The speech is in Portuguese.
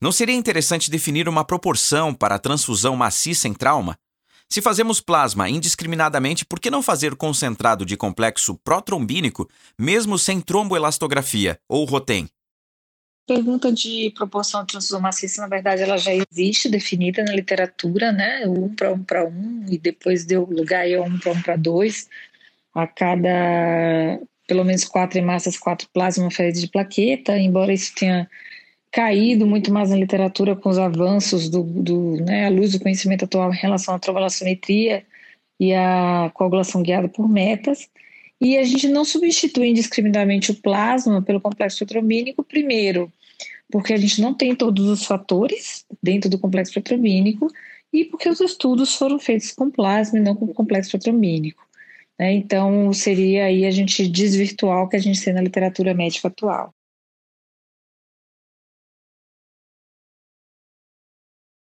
Não seria interessante definir uma proporção para a transfusão maciça em trauma? Se fazemos plasma indiscriminadamente, por que não fazer concentrado de complexo protrombínico, mesmo sem tromboelastografia ou ROTEM? Pergunta de proporção de transfusão maciça, na verdade, ela já existe definida na literatura, né? Um para um para um, e depois deu lugar a um para um para dois, a cada pelo menos quatro hemácias, quatro plasmaférides de plaqueta, embora isso tenha caído muito mais na literatura com os avanços do, do né, à luz do conhecimento atual em relação à trombolacimetria e à coagulação guiada por metas. E a gente não substitui indiscriminadamente o plasma pelo complexo protrombínico, primeiro, porque a gente não tem todos os fatores dentro do complexo protrombínico e porque os estudos foram feitos com plasma e não com complexo protrombínico. Né? Então, seria aí a gente desvirtuar o que a gente tem na literatura médica atual.